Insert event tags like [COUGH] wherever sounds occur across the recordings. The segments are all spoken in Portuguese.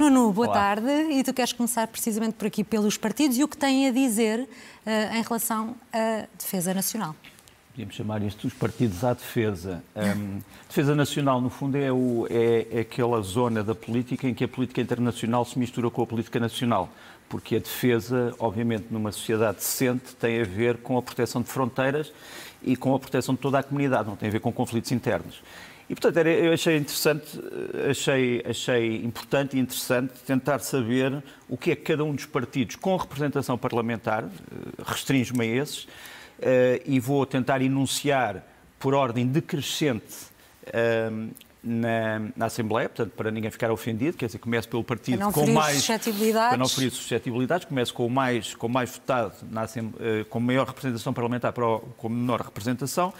Nuno, boa Olá. tarde. E tu queres começar precisamente por aqui pelos partidos e o que têm a dizer uh, em relação à defesa nacional. Podíamos chamar isto os partidos à defesa. Um, defesa nacional, no fundo, é, o, é, é aquela zona da política em que a política internacional se mistura com a política nacional porque a defesa, obviamente, numa sociedade decente, tem a ver com a proteção de fronteiras e com a proteção de toda a comunidade, não tem a ver com conflitos internos. E, portanto, era, eu achei interessante, achei, achei importante e interessante tentar saber o que é que cada um dos partidos com representação parlamentar, eh, restringe-me a esses, eh, e vou tentar enunciar por ordem decrescente eh, na, na, Assembleia, portanto, para ninguém ficar ofendido, quer dizer, comece pelo partido com mais. Para não ferir suscetibilidades, comece com o mais, com mais votado, na, com maior representação parlamentar para o, com menor representação.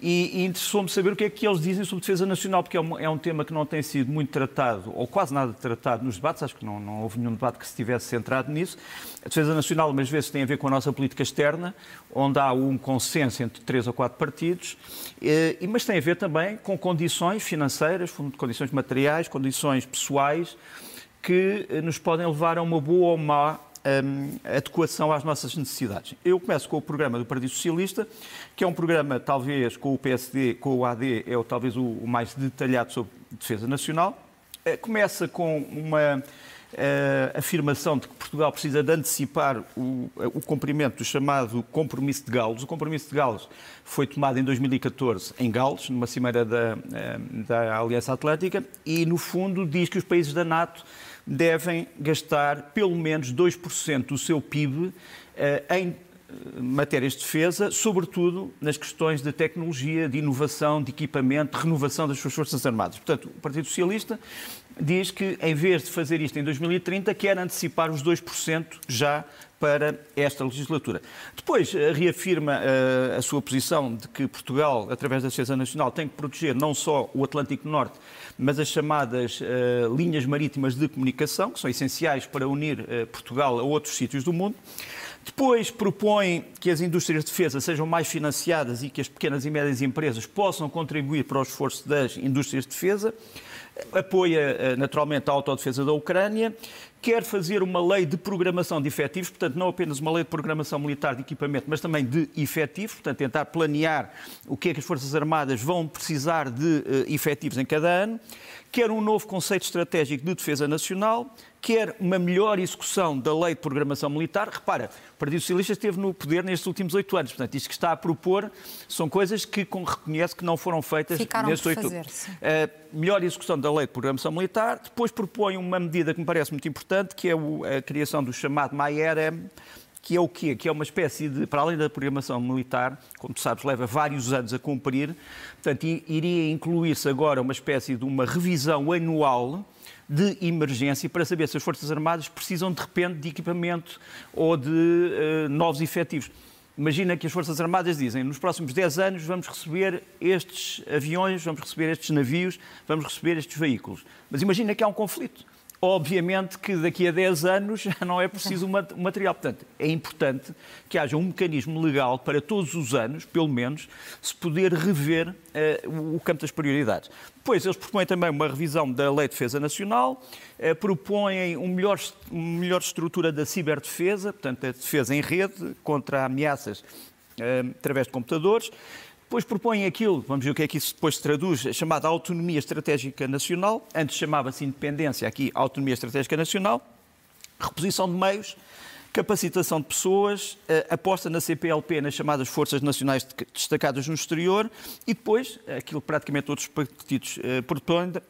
E, e interessou-me saber o que é que eles dizem sobre defesa nacional, porque é um, é um, tema que não tem sido muito tratado, ou quase nada tratado nos debates, acho que não, não houve nenhum debate que se tivesse centrado nisso. A defesa nacional, umas vezes, tem a ver com a nossa política externa, onde há um consenso entre três ou quatro partidos, e, mas tem a ver também com condições financeiras, condições materiais, condições pessoais, que eh, nos podem levar a uma boa ou má um, adequação às nossas necessidades. Eu começo com o programa do Partido Socialista, que é um programa, talvez, com o PSD, com o AD, é talvez o, o mais detalhado sobre defesa nacional. Uh, começa com uma uh, afirmação de que Portugal precisa de antecipar o, o cumprimento do chamado Compromisso de Galos. O Compromisso de Galos foi tomado em 2014 em Galos, numa cimeira da, uh, da Aliança Atlântica, e, no fundo, diz que os países da NATO devem gastar pelo menos 2% do seu PIB eh, em matérias de defesa, sobretudo nas questões de tecnologia, de inovação, de equipamento, de renovação das suas Forças Armadas. Portanto, o Partido Socialista diz que, em vez de fazer isto em 2030, quer antecipar os 2% já para esta legislatura. Depois, eh, reafirma a sua posição de que Portugal, através da defesa nacional, tem que proteger não só o Atlântico Norte, mas as chamadas uh, linhas marítimas de comunicação, que são essenciais para unir uh, Portugal a outros sítios do mundo. Depois propõe que as indústrias de defesa sejam mais financiadas e que as pequenas e médias empresas possam contribuir para o esforço das indústrias de defesa. Apoia eh, naturalmente a autodefesa da Ucrânia quer fazer uma lei de programação de efetivos, portanto, não apenas uma lei de programação militar de equipamento, mas também de efetivos, portanto, tentar planear o que é que as Forças Armadas vão precisar de uh, efetivos em cada ano, quer um novo conceito estratégico de defesa nacional, quer uma melhor execução da lei de programação militar. Repara, o Partido Socialista esteve no poder nestes últimos oito anos. Portanto, isto que está a propor são coisas que reconhece que não foram feitas Ficaram nestes oito anos. Uh, melhor execução da lei de programação militar. Depois propõe uma medida que me parece muito importante, que é a criação do chamado MAERM, que é o quê? Que é uma espécie de, para além da programação militar, como tu sabes, leva vários anos a cumprir, portanto, iria incluir-se agora uma espécie de uma revisão anual de emergência para saber se as Forças Armadas precisam de repente de equipamento ou de uh, novos efetivos. Imagina que as Forças Armadas dizem nos próximos 10 anos vamos receber estes aviões, vamos receber estes navios, vamos receber estes veículos. Mas imagina que há um conflito. Obviamente que daqui a 10 anos já [LAUGHS] não é preciso o material. Portanto, é importante que haja um mecanismo legal para todos os anos, pelo menos, se poder rever uh, o campo das prioridades. Depois, eles propõem também uma revisão da Lei de Defesa Nacional, uh, propõem um melhor, uma melhor estrutura da ciberdefesa, portanto, a defesa em rede contra ameaças uh, através de computadores. Depois propõem aquilo, vamos ver o que é que isso depois traduz, chamada autonomia estratégica nacional. Antes chamava-se independência, aqui autonomia estratégica nacional. Reposição de meios, capacitação de pessoas, eh, aposta na CPLP, nas chamadas Forças Nacionais Destacadas no Exterior e depois, aquilo que praticamente outros partidos eh,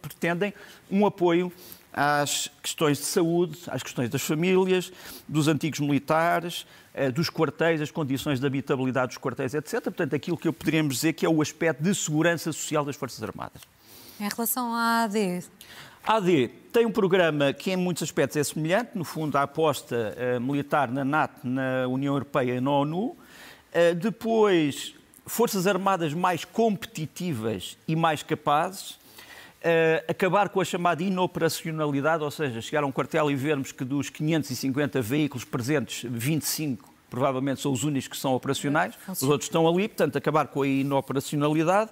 pretendem, um apoio às questões de saúde, às questões das famílias, dos antigos militares, eh, dos quartéis, as condições de habitabilidade dos quartéis, etc. Portanto, aquilo que eu poderíamos dizer que é o aspecto de segurança social das Forças Armadas. Em relação à AD? A AD tem um programa que, em muitos aspectos, é semelhante. No fundo, a aposta uh, militar na NATO, na União Europeia e na ONU. Uh, depois, Forças Armadas mais competitivas e mais capazes Uh, acabar com a chamada inoperacionalidade, ou seja, chegar a um quartel e vermos que dos 550 veículos presentes, 25 provavelmente são os únicos que são operacionais, os outros estão ali, portanto, acabar com a inoperacionalidade.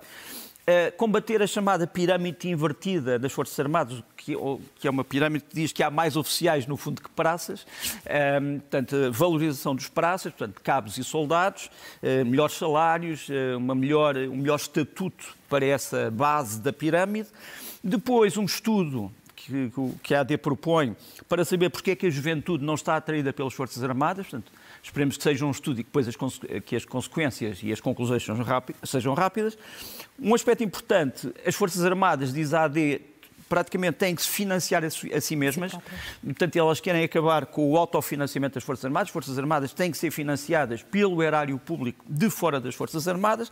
Combater a chamada pirâmide invertida das Forças Armadas, que, que, é uma pirâmide que diz que há mais oficiais no fundo que praças, portanto, valorização dos praças, portanto, cabos e soldados, uh, melhores salários, uma melhor, um melhor estatuto para essa base da pirâmide. Depois, um estudo que, que a AD propõe para saber porque é que a juventude não está atraída pelas Forças Armadas, portanto, Esperemos que seja um estudo e que depois as, que as consequências e as conclusões sejam, rápidas, sejam rápidas. Um aspecto importante, as Forças Armadas, diz a AD, praticamente têm que se financiar a si mesmas. Portanto, elas querem acabar com o autofinanciamento das Forças Armadas. As Forças Armadas têm que ser financiadas pelo erário público de fora das Forças Armadas.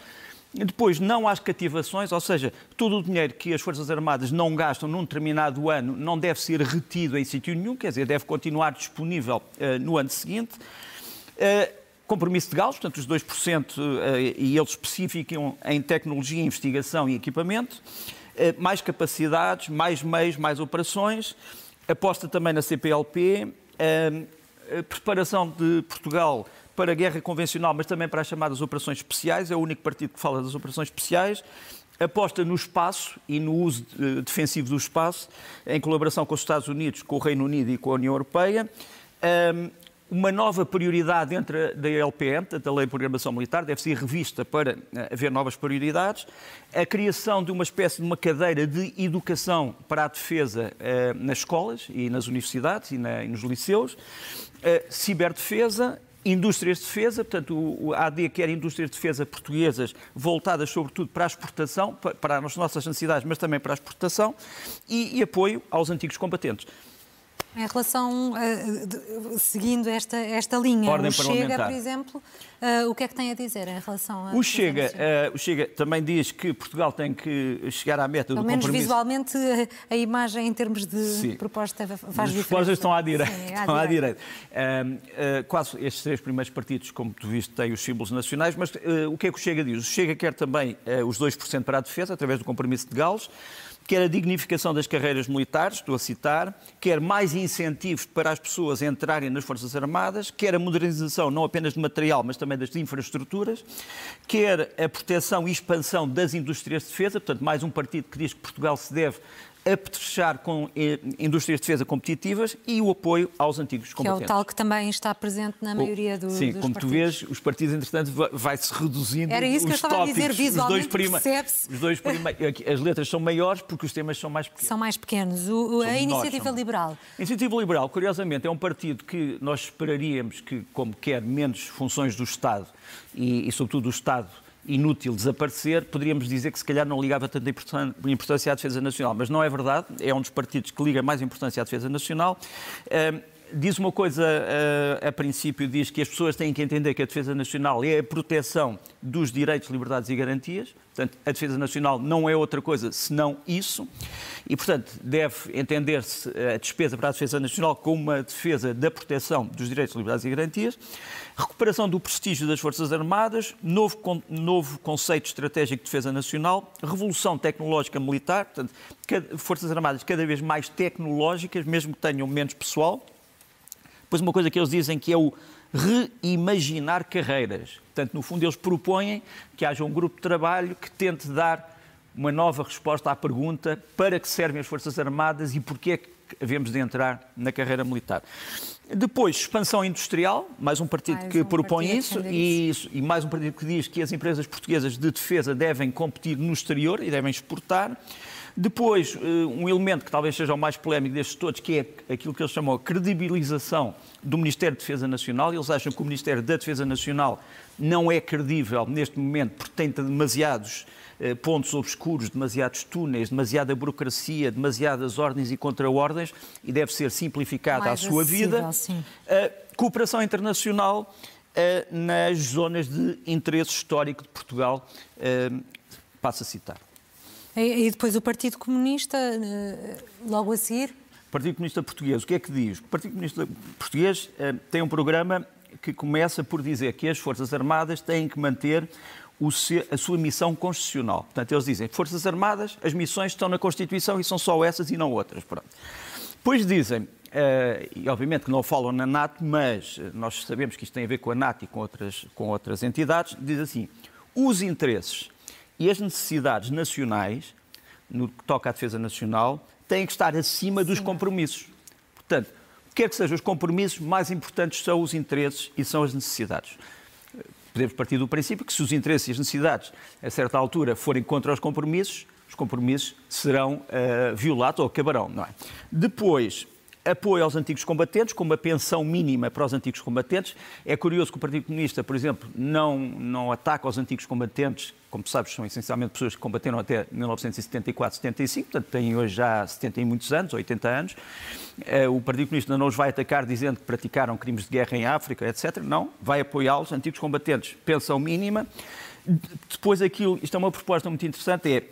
Depois, não há cativações, ou seja, todo o dinheiro que as Forças Armadas não gastam num determinado ano não deve ser retido em sítio nenhum, quer dizer, deve continuar disponível uh, no ano seguinte. Uh, compromisso de galos, portanto, os 2%, uh, eh, e eles especificam em tecnologia, investigação e equipamento, uh, mais capacidades, mais meios, mais operações, aposta também na CPLP, preparação de Portugal para a guerra convencional, mas também para as chamadas operações especiais, é o único partido que fala das operações especiais, aposta no espaço e no uso defensivo do espaço, em colaboração com os Estados Unidos, com o Reino Unido e com a União Europeia uma nova prioridade dentro da LPM, da Lei de Programação Militar, deve ser revista para eh, haver novas prioridades. A criação de uma espécie de uma cadeira de educação para a defesa eh, nas escolas e nas universidades e, na, e nos liceus. Eh, ciberdefesa, indústrias de defesa, portanto, o AD quer indústrias de defesa portuguesas voltadas sobretudo para a exportação, para as nossas necessidades, mas também para a exportação, e, e apoio aos antigos combatentes. Em relação, uh, seguindo esta, esta linha, Ordem o Chega, por exemplo, uh, o que é que tem a dizer em relação a... O Chega, uh, o Chega também diz que Portugal tem que chegar à meta Pelo do menos compromisso... visualmente a imagem em termos de Sim. proposta faz As diferença. As propostas estão à direita. Sim, à estão direita. à direita. quase estes três primeiros partidos, como tu viste, têm os símbolos nacionais, mas o que é que o Chega diz? O Chega quer também os 2% para a defesa, através do compromisso de Gales, quer a dignificação das carreiras militares, estou a citar, quer mais incentivos para as pessoas entrarem nas Forças Armadas, quer a modernização não apenas de material, mas também das infraestruturas, quer a proteção e expansão das indústrias de defesa, portanto, mais um partido que diz que Portugal se deve apetrechar com eh, indústrias de defesa competitivas e o apoio aos antigos combatentes. Que é o tal que também está presente na maioria do, Sim, dos como partidos. tu vês, os partidos, entretanto, vai-se reduzindo Era isso que eu estava tópicos, a dizer, visualmente prima, os dois [LAUGHS] As letras são maiores porque os temas são mais pequenos. São mais pequenos. O, a Iniciativa são... Liberal. A Iniciativa Liberal, curiosamente, é um partido que nós esperaríamos que, como quer menos funções do Estado e, e sobretudo, do Estado inútil desaparecer, poderíamos dizer que se calhar não ligava tanta importância à defesa nacional, mas não é verdade, é um dos partidos que liga mais importância à defesa nacional. Diz uma coisa, a, a princípio, diz que as pessoas têm que entender que a defesa nacional é a proteção dos direitos, liberdades e garantias. Portanto, a defesa nacional não é outra coisa senão isso. E, portanto, deve entender-se a despesa para a defesa nacional como uma defesa da proteção dos direitos, liberdades e garantias. Recuperação do prestígio das Forças Armadas, novo, novo conceito estratégico de defesa nacional, revolução tecnológica militar, portanto, Forças Armadas cada vez mais tecnológicas, mesmo que tenham menos pessoal. Depois uma coisa que eles dizem que é o reimaginar carreiras. Portanto, no fundo, eles propõem que haja um grupo de trabalho que tente dar uma nova resposta à pergunta para que servem as Forças Armadas e porquê é que havemos de entrar na carreira militar. Depois, expansão industrial, mais um partido mais que um propõe partido isso, e, isso, e mais um partido que diz que as empresas portuguesas de defesa devem competir no exterior e devem exportar. Depois, eh, um elemento que talvez seja o mais polémico destes todos, que é aquilo que eles chamam a credibilização do Ministério da de Defesa Nacional. Eles acham que o Ministério da Defesa Nacional não é credível neste momento porque tem demasiados eh, pontos obscuros, demasiados túneis, demasiada burocracia, demasiadas ordens e contra-ordens e deve ser simplificada mais a sua vida. Sim. cooperação internacional nas zonas de interesse histórico de Portugal, passo a citar. E depois o Partido Comunista, eh, logo a seguir? Partido Comunista Português, o que é que diz? O Partido Comunista Português eh, tem um programa que começa por dizer que as Forças Armadas têm que manter a sua missão constitucional. Portanto, eles dizem, Forças Armadas, as missões estão na Constituição e são só essas e não outras. Pronto. Depois dizem, Uh, e obviamente que não falam na NATO, mas nós sabemos que isto tem a ver com a NATO e com outras, com outras entidades, diz assim, os interesses E as necessidades nacionais, no que toca à defesa nacional, têm que estar acima dos compromissos. Portanto, quer que sejam os compromissos, mais importantes são os interesses e são as necessidades. Podemos partir do princípio que se os interesses e as necessidades, a certa altura, forem contra os compromissos, os compromissos serão uh, violados ou acabarão, não é? Depois, apoio aos antigos combatentes, com uma pensão mínima para os antigos combatentes. É curioso que o Partido Comunista, por exemplo, não, não ataca os antigos combatentes, como sabes, são essencialmente pessoas que combateram até 1974, 75, portanto têm hoje já 70 e muitos anos, 80 anos. Eh, o Partido Comunista não os vai atacar dizendo que praticaram crimes de guerra em África, etc. Não, vai apoiá-los, antigos combatentes, pensão mínima. Depois aquilo, isto é uma proposta muito interessante, é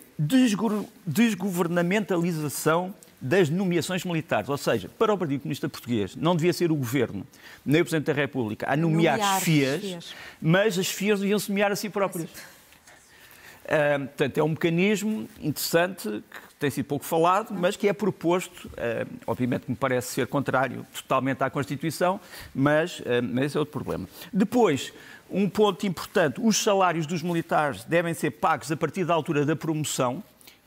desgovernamentalização das nomeações militares. Ou seja, para o Partido Comunista Português, não devia ser o Governo, nem o Presidente da República, a nomear, nomear FIAs, mas as FIAs deviam-se nomear a si próprias. Uh, portanto, é um mecanismo interessante que tem sido pouco falado, mas que é proposto, uh, obviamente me parece ser contrário totalmente à Constituição, mas, uh, mas esse é outro problema. Depois, um ponto importante, os salários dos militares devem ser pagos a partir da altura da promoção,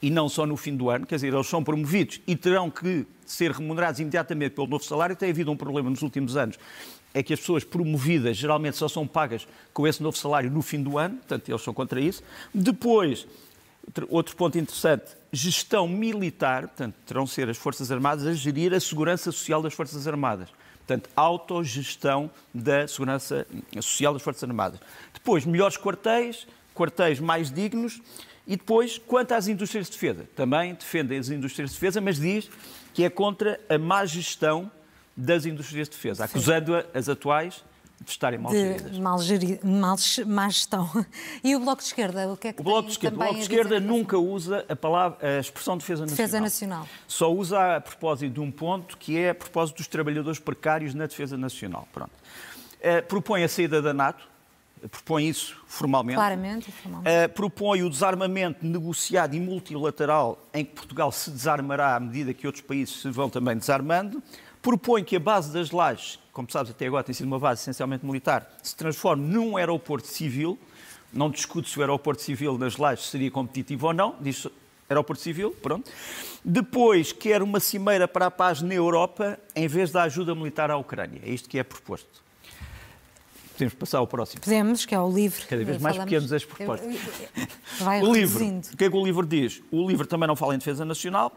e não só no fim do ano, quer dizer, eles são promovidos e terão que ser remunerados imediatamente pelo novo salário. Tem havido um problema nos últimos anos, é que as pessoas promovidas geralmente só são pagas com esse novo salário no fim do ano, portanto, eles são contra isso. Depois, outro ponto interessante, gestão militar, portanto, terão ser as Forças Armadas a gerir a segurança social das Forças Armadas. Portanto, autogestão da segurança social das Forças Armadas. Depois, melhores quartéis, quartéis mais dignos e depois, quanto às indústrias de defesa, também defendem as indústrias de defesa, mas diz que é contra a má gestão das indústrias de defesa, acusando as atuais de estarem mal geridas. Mal, geri, mal má gestão. E o Bloco de Esquerda, o que é que o Bloco de Esquerda, o Bloco de Esquerda nunca usa a palavra, a expressão defesa nacional. Defesa nacional. Só usa a propósito de um ponto que é a propósito dos trabalhadores precários na defesa nacional. Pronto. Uh, propõe a saída da NATO, propõe isso formalmente. Claramente, formalmente. Uh, propõe o desarmamento negociado e multilateral em que Portugal se desarmará à medida que outros países se vão também desarmando. Propõe que a base das lajes, como sabes até agora tem sido uma base essencialmente militar, se transforme num aeroporto civil. Não discute se o aeroporto civil das lajes seria competitivo ou não, diz aeroporto civil, pronto. Depois quer uma cimeira para a paz na Europa em vez da ajuda militar à Ucrânia. É isto que é proposto. Podemos passar ao próximo. Podemos, que é o livro. Cada vez mais pequenos as propostas. Vai o livro, o que é que o livro diz? O livro também não fala em defesa nacional,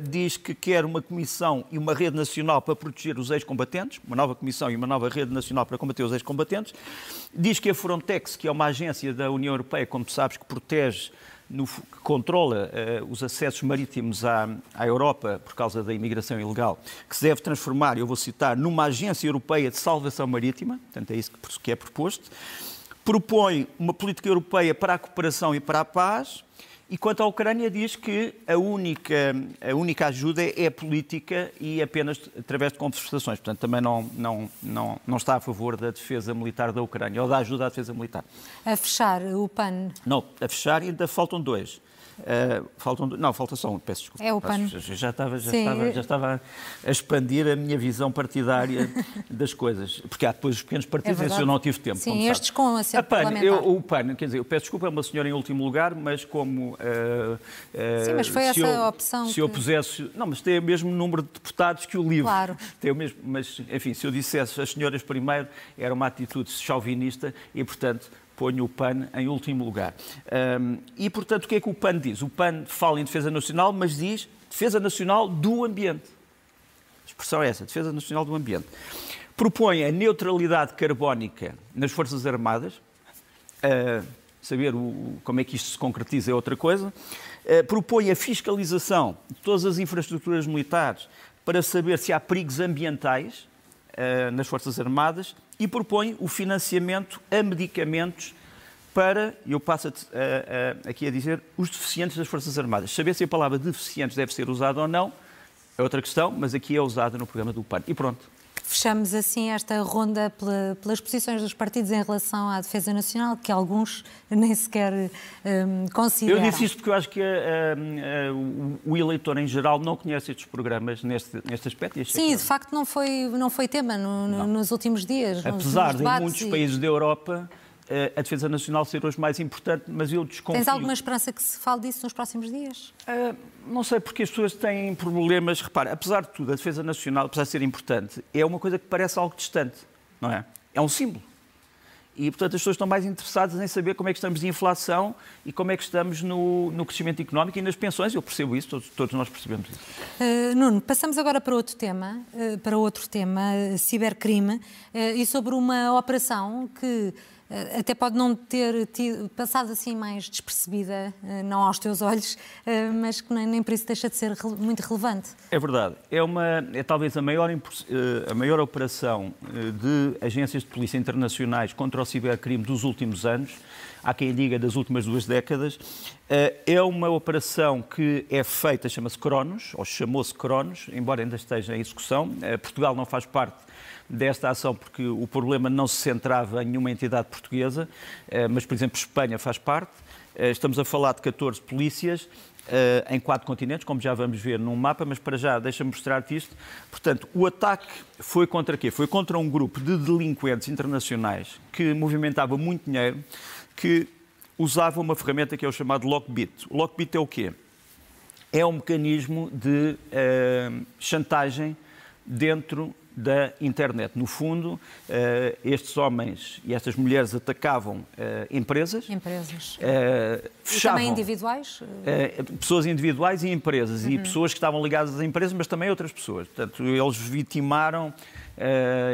diz que quer uma comissão e uma rede nacional para proteger os ex-combatentes, uma nova comissão e uma nova rede nacional para combater os ex-combatentes. Diz que a Frontex, que é uma agência da União Europeia, como sabes, que protege no, que controla uh, os acessos marítimos à, à, Europa por causa da imigração ilegal, que se deve transformar, eu vou citar, numa agência europeia de salvação marítima, portanto é isso que, que é proposto, propõe uma política europeia para a cooperação e para a paz, e quanto à Ucrânia, diz que a única, a única ajuda é política e apenas através de conversações. Portanto, também não, não, não, não está a favor da defesa militar da Ucrânia ou da ajuda à defesa militar. A fechar o PAN? Não, a fechar ainda faltam dois. Uh, faltam, não, falta só um, peço desculpa. É o PAN. Já estava, já, estava, já estava a expandir a minha visão partidária [LAUGHS] das coisas, porque há depois os pequenos partidos, é eu não tive tempo. Sim, estes com a, a PAN, eu, O PAN, quer dizer, eu peço desculpa, é uma senhora em último lugar, mas como... Uh, uh, Sim, mas foi essa eu, a opção Se que... eu pusesse... Não, mas tem o mesmo número de deputados que o livro. Claro. [LAUGHS] Tem o mesmo, mas, enfim, se eu dissesse as senhoras primeiro, era uma atitude chauvinista e, portanto, ponho o PAN em último lugar. Um, e, portanto, o que é que o PAN diz? O PAN fala em defesa nacional, mas diz defesa nacional do ambiente. A expressão é essa, defesa nacional do ambiente. Propõe a neutralidade carbónica nas Forças Armadas. Uh, saber o, como é que isto se concretiza é outra coisa. Uh, propõe a fiscalização de todas as infraestruturas militares para saber se há perigos ambientais nas Forças Armadas e propõe o financiamento a medicamentos para, eu passo aqui a dizer, os deficientes das Forças Armadas. Saber se a palavra deficientes deve ser usada ou não é outra questão, mas aqui é usada no programa do PAN. E pronto. Fechamos assim esta ronda pela, pelas posições dos partidos em relação à defesa nacional, que alguns [LAUGHS] nem sequer um, consideram. Eu disse isto porque eu acho que uh, uh, o eleitor em geral não conhece estes programas neste, neste aspecto. Sim, de facto não foi, não foi tema no, no, nos últimos dias. Apesar nos, nos de em muitos e... países da Europa a defesa nacional ser hoje mais importante, mas eu desconfio... Tens alguma esperança que se fale disso nos próximos dias? Uh, não sei, porque as pessoas têm problemas. Repara, apesar de tudo, a defesa nacional, apesar de ser importante, é uma coisa que parece algo distante, não é? É um símbolo. E, portanto, as pessoas estão mais interessadas em saber como é que estamos de inflação e como é que estamos no, no crescimento económico e nas pensões. Eu percebo isso, todos, todos nós percebemos isso. Uh, Nuno, passamos agora para outro tema, uh, para outro tema, cibercrime, e sobre uma operação que eh, até pode não ter tido, passado assim mais despercebida, eh, não aos teus olhos, eh, mas que nem, por isso deixa de ser muito relevante. É verdade. É, uma, é talvez a maior, a maior operação de agências de polícia internacionais contra o cibercrime dos últimos anos, há quem diga das últimas duas décadas. É uma operação que é feita, chama-se Cronos, ou chamou-se Cronos, embora ainda esteja em execução. Portugal não faz parte desta ação, porque o problema não se centrava em nenhuma entidade portuguesa, eh, mas, por exemplo, Espanha faz parte. Eh, estamos a falar de 14 polícias eh, em quatro continentes, como já vamos ver num mapa, mas para já deixa-me mostrar-te isto. Portanto, o ataque foi contra quê? Foi contra um grupo de delinquentes internacionais que movimentava muito dinheiro, que usava uma ferramenta que é o chamado Lockbit. O Lockbit é o quê? É um mecanismo de uh, chantagem dentro da internet. No fundo, eh, estes homens e estas mulheres atacavam eh, empresas. Empresas. Uh, fechavam, e também individuais? pessoas individuais e empresas. Uhum. E pessoas que estavam ligadas às empresas, mas também outras pessoas. Portanto, eles vitimaram,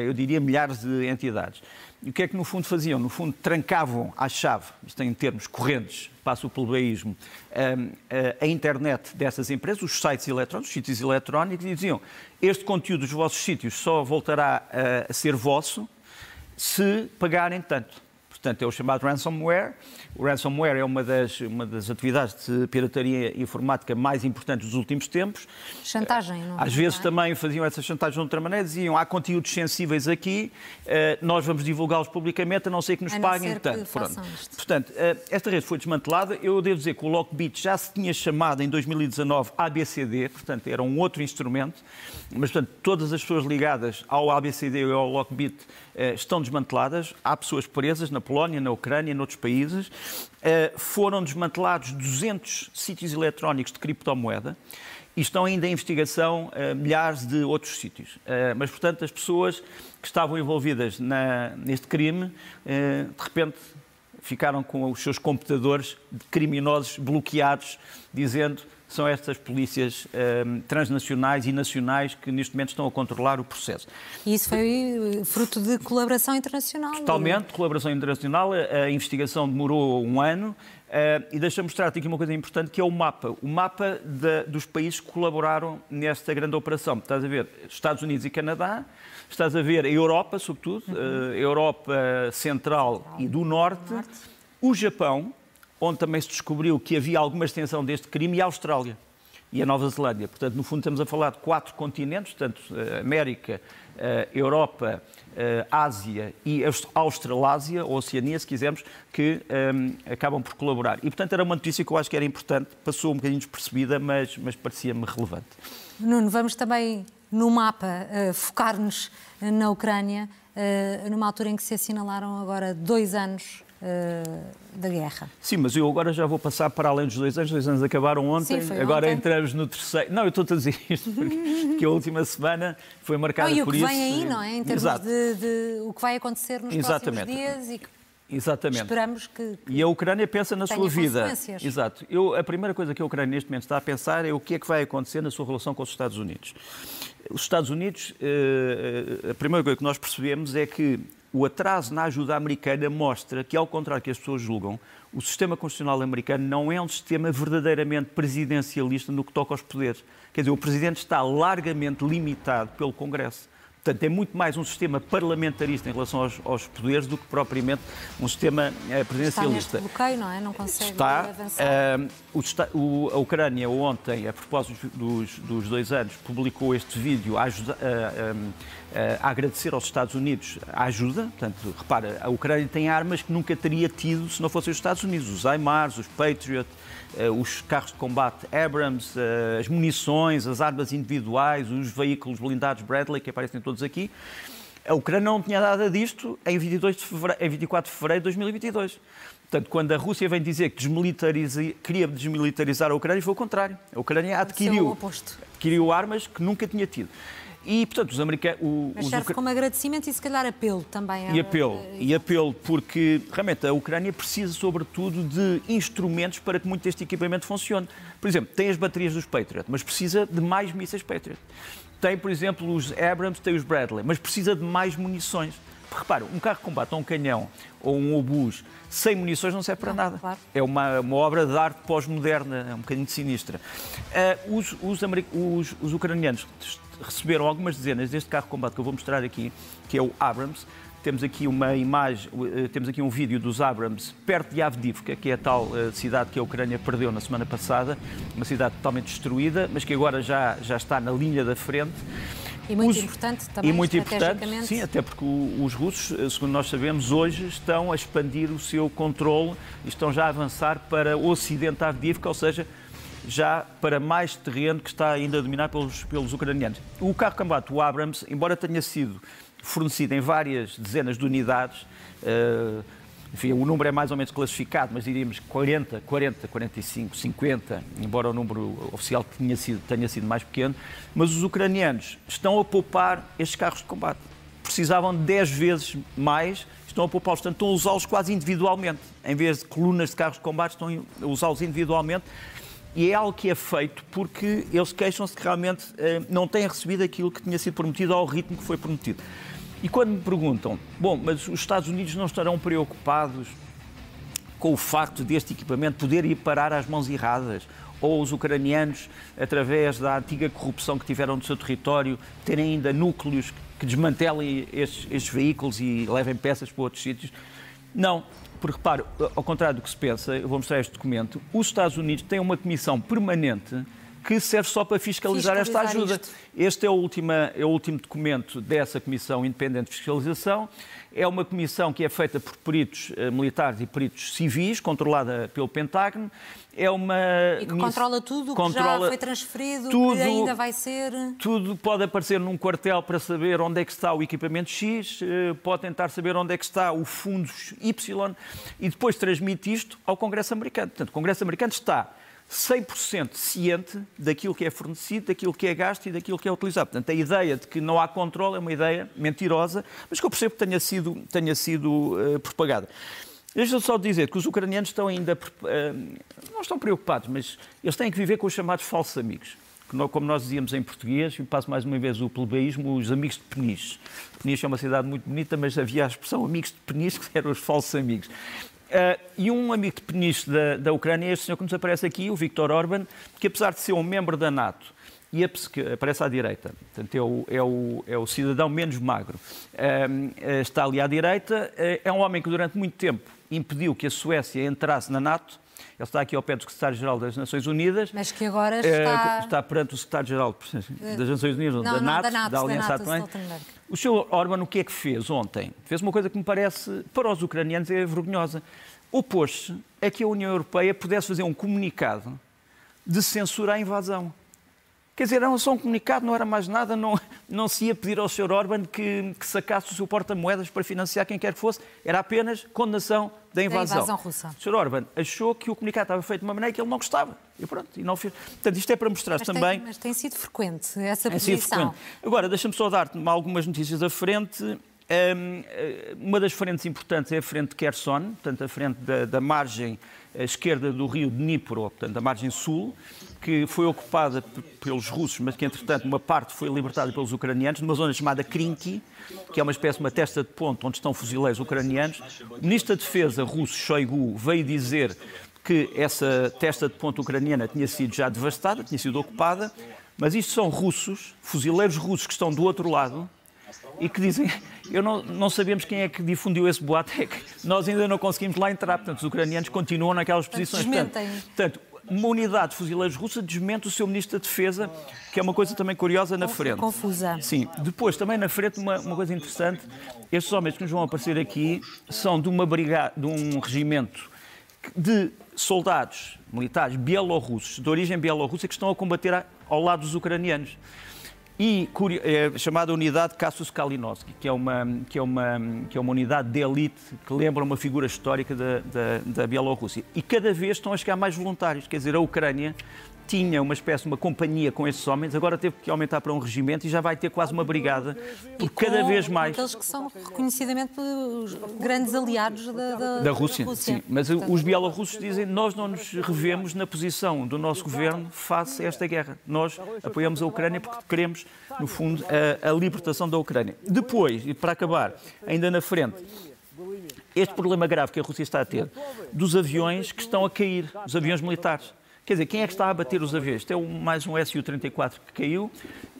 eu diria, milhares de entidades. E o que é que no fundo faziam? No fundo trancavam à chave, isto em termos correntes, passo o plebeísmo, a, internet dessas empresas, os sites eletrónicos, os sítios eletrónicos, e diziam este conteúdo dos vossos sítios só voltará a ser vosso se pagarem tanto. Portanto, é o chamado ransomware. O ransomware é uma das, uma das atividades de pirataria informática mais importantes dos últimos tempos. Chantagem, não Às é? vezes também faziam essa chantagem de outra maneira, diziam há conteúdos sensíveis aqui, eh, nós vamos divulgá-los publicamente, a não ser que nos paguem tanto. Portanto, eh, esta rede foi desmantelada. Eu devo dizer que o Lockbit já se tinha chamado em 2019 ABCD, portanto, era um outro instrumento, mas, portanto, todas as pessoas ligadas ao ABCD e ao Lockbit eh, estão desmanteladas. Há pessoas presas na Polónia, na Ucrânia, noutros países. Eh, foram desmantelados 200 sítios eletrónicos de criptomoeda e estão ainda em investigação uh, milhares de outros sítios. Uh, mas, portanto, as pessoas que estavam envolvidas na, neste crime, uh, de repente ficaram com os seus computadores criminosos bloqueados, dizendo são estas polícias um, transnacionais e nacionais que neste momento estão a controlar o processo. E isso foi eh, fruto de colaboração internacional? Totalmente, colaboração internacional. A, investigação demorou um ano. Uh, e deixa-me mostrar-te aqui uma coisa importante, que é o mapa. O mapa de, dos países que colaboraram nesta grande operação. Estás a ver Estados Unidos e Canadá, estás a ver a Europa, sobretudo, uhum. uh, Europa Central, Central, e do Norte, do Norte, o Japão, onde também se descobriu que havia alguma extensão deste crime, e a Austrália e a Nova Zelândia. Portanto, no fundo, estamos a falar de quatro continentes, portanto, eh, América, eh, Europa, eh, Ásia e Australásia, ou Oceania, se quisermos, que um, acabam por colaborar. E, portanto, era uma notícia que eu acho que era importante, passou um bocadinho despercebida, mas, mas parecia-me relevante. Nuno, vamos também no mapa uh, focar-nos na Ucrânia, uh, numa altura em que se assinalaram agora dois anos da guerra. Sim, mas eu agora já vou passar para além dos dois anos. Dois anos acabaram ontem, Sim, agora ontem. entramos no terceiro. Não, eu estou a dizer isto porque [LAUGHS] a última semana foi marcada e por isso. E o que vem aí, não é? Em termos de, de, o que vai acontecer nos Exatamente. próximos dias e que Exatamente. Esperamos que, que E a Ucrânia pensa na sua vida. Exato. Eu, a primeira coisa que a Ucrânia neste momento está a pensar é o que é que vai acontecer na sua relação com os Estados Unidos. Os Estados Unidos, eh, eh, a primeira coisa que nós percebemos é que o atraso na ajuda americana mostra que, ao contrário que as pessoas julgam, o sistema constitucional americano não é um sistema verdadeiramente presidencialista no que toca aos poderes. Quer dizer, o presidente está largamente limitado pelo Congresso. Portanto, é muito mais um sistema parlamentarista em relação aos, aos poderes do que propriamente um sistema eh, presidencialista. Está neste bloqueio, não é? Não consegue está, avançar. Uh, o, a Ucrânia ontem, a propósito dos, dos dois anos, publicou este vídeo a, ajuda, uh, a agradecer aos Estados Unidos a ajuda. Portanto, repara, a Ucrânia tem armas que nunca teria tido se não fossem os Estados Unidos. Os HIMARS, os Patriot, os carros de combate Abrams, eh, as munições, as armas individuais, os veículos blindados Bradley, que aparecem todos aqui. A Ucrânia não tinha nada disto em, 22 de fevereiro, em 24 de fevereiro de 2022. Portanto, quando a Rússia vem dizer que desmilitariza, queria desmilitarizar a Ucrânia, foi o contrário. A Ucrânia adquiriu, adquiriu armas que nunca tinha tido. E, portanto, os americanos. Mas serve como agradecimento e, se calhar, apelo também. E apelo, e apelo, porque realmente a Ucrânia precisa, sobretudo, de instrumentos para que muito deste equipamento funcione. Por exemplo, tem as baterias dos Patriot, mas precisa de mais mísseis Patriot. Tem, por exemplo, os Abrams, tem os Bradley, mas precisa de mais munições. Repara, um carro de combate ou um canhão ou um obus sem munições não serve para não, nada. Claro. É uma, uma, obra de arte pós-moderna, é um bocadinho sinistra. Uh, os, os, os, os, ucranianos receberam algumas dezenas deste carro de combate que eu vou mostrar aqui, que é o Abrams. Temos aqui uma imagem, uh, temos aqui um vídeo dos Abrams perto de Avdivka, que é a tal uh, cidade que a Ucrânia perdeu na semana passada, uma cidade totalmente destruída, mas que agora já, já está na linha da frente. E muito importante também, e muito importante, sim, até porque os russos, eh, segundo nós sabemos, hoje estão a expandir o seu controle e estão já a avançar para o ocidente Avdivka, ou seja, já para mais terreno que está ainda dominado pelos, pelos ucranianos. O carro combate, o Abrams, embora tenha sido fornecido em várias dezenas de unidades, uh, enfim, o número é mais ou menos classificado, mas diríamos 40, 40, 45, 50, embora o número oficial tenha sido, tenha sido mais pequeno, mas os ucranianos estão a poupar estes carros de combate. Precisavam de 10 vezes mais, estão a poupá-los, portanto estão a usá-los quase individualmente. Em vez de colunas de carros de combate, estão a usá-los individualmente. E é algo que é feito porque eles queixam-se que realmente eh, não têm recebido aquilo que tinha sido prometido ao ritmo que foi prometido. E quando me perguntam, bom, mas os Estados Unidos não estarão preocupados com o facto deste equipamento poder ir parar às mãos erradas? Ou os ucranianos, através da antiga corrupção que tiveram no seu território, terem ainda núcleos que desmantelem estes, estes veículos e levem peças para outros sítios? Não, porque repare, ao contrário do que se pensa, eu vou mostrar este documento, os Estados Unidos têm uma comissão permanente que serve só para fiscalizar, fiscalizar esta ajuda. Isto. Este é o, última, é o último documento dessa Comissão Independente de Fiscalização. É uma comissão que é feita por peritos uh, militares e peritos civis, controlada pelo Pentágono. É uma e que controla tudo o que já foi transferido, tudo, que ainda vai ser. Tudo pode aparecer num quartel para saber onde é que está o equipamento X, uh, pode tentar saber onde é que está o fundo Y e depois transmite isto ao Congresso americano. Portanto, o Congresso americano está 100% ciente daquilo que é fornecido, daquilo que é gasto e daquilo que é utilizado. Portanto, a ideia de que não há controle é uma ideia mentirosa, mas que eu percebo que tenha sido, tenha sido uh, propagada. Deixa-me só dizer que os ucranianos estão ainda. Uh, não estão preocupados, mas eles têm que viver com os chamados falsos amigos. Como nós dizíamos em português, e passo mais uma vez o plebeísmo, os amigos de Peniche. Peniche é uma cidade muito bonita, mas havia a expressão amigos de Peniche, que eram os falsos amigos. Uh, e um amigo de peniche da, da Ucrânia é este senhor que nos aparece aqui, o Viktor Orban, que apesar de ser um membro da NATO, e que aparece à direita, portanto é o, é o, é o cidadão menos magro, uh, está ali à direita, uh, é um homem que durante muito tempo impediu que a Suécia entrasse na NATO, ele está aqui ao pé do secretário-geral das Nações Unidas. Mas que agora está... está perante o secretário-geral das Nações Unidas, não, da, NATO, da, NATO, da Aliança Atlântica. O senhor Orban o que é que fez ontem? Fez uma coisa que me parece, para os ucranianos, é vergonhosa. Opôs-se a que a União Europeia pudesse fazer um comunicado de censura à invasão. Quer dizer, era só um comunicado, não era mais nada, não, não se ia pedir ao Sr. Orban que, que sacasse o seu porta-moedas para financiar quem quer que fosse, era apenas condenação da invasão. Da invasão russa. O Sr. Orban achou que o comunicado estava feito de uma maneira que ele não gostava. E pronto, e não fez. Portanto, isto é para mostrar mas também. Tem, mas tem sido frequente essa posição. Frequente. Agora, deixa-me só dar-te algumas notícias à frente. Eh, uma das frentes importantes é a frente de Kherson, portanto, a frente da, da margem esquerda do rio Dnipro, portanto, a margem sul, que foi ocupada pelos russos, mas que, entretanto, uma parte foi libertada pelos ucranianos, numa zona chamada Krinky, que é uma espécie de uma testa de ponto onde estão fuzileiros ucranianos. O ministro da Defesa russo, Shoigu, veio dizer que essa testa de ponto ucraniana tinha sido já devastada, tinha sido ocupada, mas isto são russos, fuzileiros russos que estão do outro lado, e que dizem, eu não, não sabemos quem é que difundiu esse boato, é que nós ainda não conseguimos lá entrar, portanto os ucranianos continuam naquelas posições. Desmentem. Portanto, uma unidade de fuzileiros russa desmente o seu ministro da Defesa, que é uma coisa também curiosa na frente. Confusa. Sim. Depois, também na frente, uma, uma coisa interessante, estes homens que nos vão aparecer aqui são de uma brigada, de um regimento de soldados militares bielorrussos, de origem bielorrussa, que estão a combater ao lado dos ucranianos. E é chamada unidade Cassius Kalinowski, que é uma, que é uma, que é uma unidade de elite que lembra uma figura histórica da, da, da Bielorrússia. E cada vez estão a chegar mais voluntários, quer dizer, a Ucrânia tinha uma espécie de uma companhia com esses homens, agora teve que aumentar para um regimento e já vai ter quase uma brigada, por cada vez mais. Aqueles que são reconhecidamente os grandes aliados da, da, da Rússia. Da Rússia. Sim, mas Portanto, os bielorrussos dizem nós não nos revemos na posição do nosso governo face a esta guerra. Nós apoiamos a Ucrânia porque queremos, no fundo, a, a libertação da Ucrânia. Depois, e para acabar, ainda na frente, este problema grave que a Rússia está a ter dos aviões que estão a cair, os aviões militares. Quer dizer, quem é que está a bater os aviões? Este é mais um Su-34 que caiu.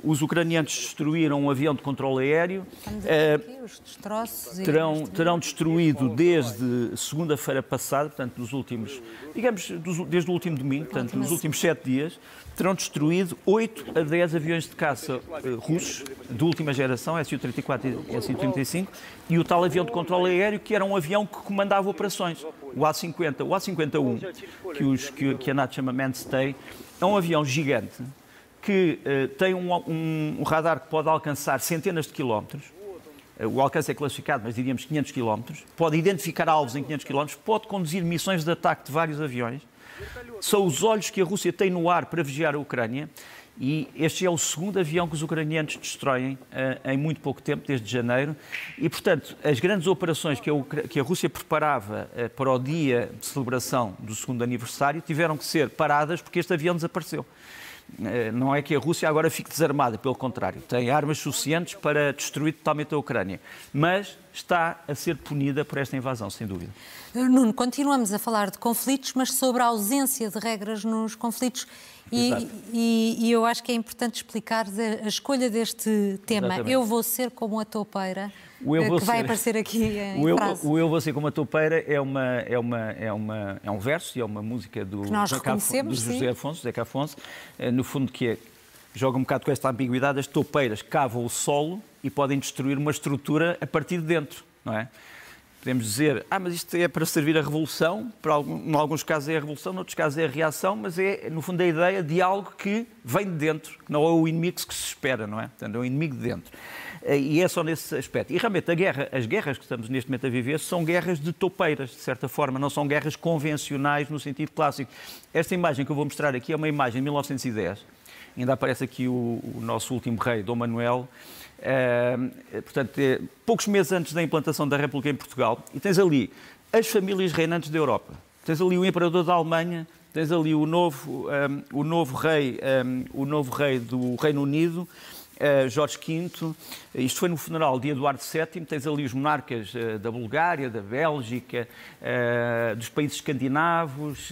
Os ucranianos destruíram um avião de controle aéreo. Uh, os destroços terão, terão destruído desde segunda-feira passada, portanto, nos últimos, digamos, desde o último domingo, portanto, nos últimos sete dias, terão destruído 8 a 10 aviões de caça uh, russos de última geração, Su-34 e Su-35, e o tal avião de controle aéreo que era um avião que comandava operações, o A-50. O A-51, que, os, que, que a NATO chama Manstay, é um avião gigante que uh, tem um, um, um, radar que pode alcançar centenas de quilómetros. Uh, o alcance é classificado, mas diríamos 500 quilómetros. Pode identificar alvos em 500 quilómetros. Pode conduzir missões de ataque de vários aviões são os olhos que a Rússia tem no ar para vigiar a Ucrânia. E este é o segundo avião que os ucranianos destroem uh, em muito pouco tempo, desde janeiro. E, portanto, as grandes operações que a, que a Rússia preparava uh, para o dia de celebração do segundo aniversário tiveram que ser paradas porque este avião desapareceu. Uh, não é que a Rússia agora fique desarmada, pelo contrário, tem armas suficientes para destruir totalmente a Ucrânia. Mas está a ser punida por esta invasão, sem dúvida. Nuno, continuamos a falar de conflitos, mas sobre a ausência de regras nos conflitos. E, e, e eu acho que é importante explicar a, escolha deste tema. Exatamente. Eu vou ser como a toupeira. O eu vou que vai ser... aparecer aqui [LAUGHS] o eu, o eu Vou Ser Como a Toupeira é, uma, é, uma, é, uma, é um verso e é uma música do, do José Afonso, José Afonso, eh, no fundo que é, joga um bocado com esta ambiguidade, as toupeiras cavam o solo e podem destruir uma estrutura a partir de dentro, não é? Podemos dizer, ah, mas isto é para servir a revolução, para algum, em alguns casos é a revolução, em outros casos é a reação, mas é, no fundo, a ideia de algo que vem de dentro, que não é o inimigo que se espera, não é? Portanto, é um inimigo de dentro. Eh, e é só nesse aspecto. E realmente guerra, as guerras que estamos neste momento a viver são guerras de topeiras, de certa forma, não são guerras convencionais no sentido clássico. Esta imagem que eu vou mostrar aqui é uma imagem de 1910. Ainda aparece aqui o, o nosso último rei, Dom Manuel, Uh, portanto, é, poucos meses antes da implantação da República em Portugal, e tens ali as famílias reinantes da Europa. Tens ali o imperador da Alemanha, tens ali o novo, um, o novo rei, um, o novo rei do Reino Unido, uh, Jorge V. Isto foi no funeral de Eduardo VII. Tens ali os monarcas uh, da Bulgária, da Bélgica, uh, dos países escandinavos.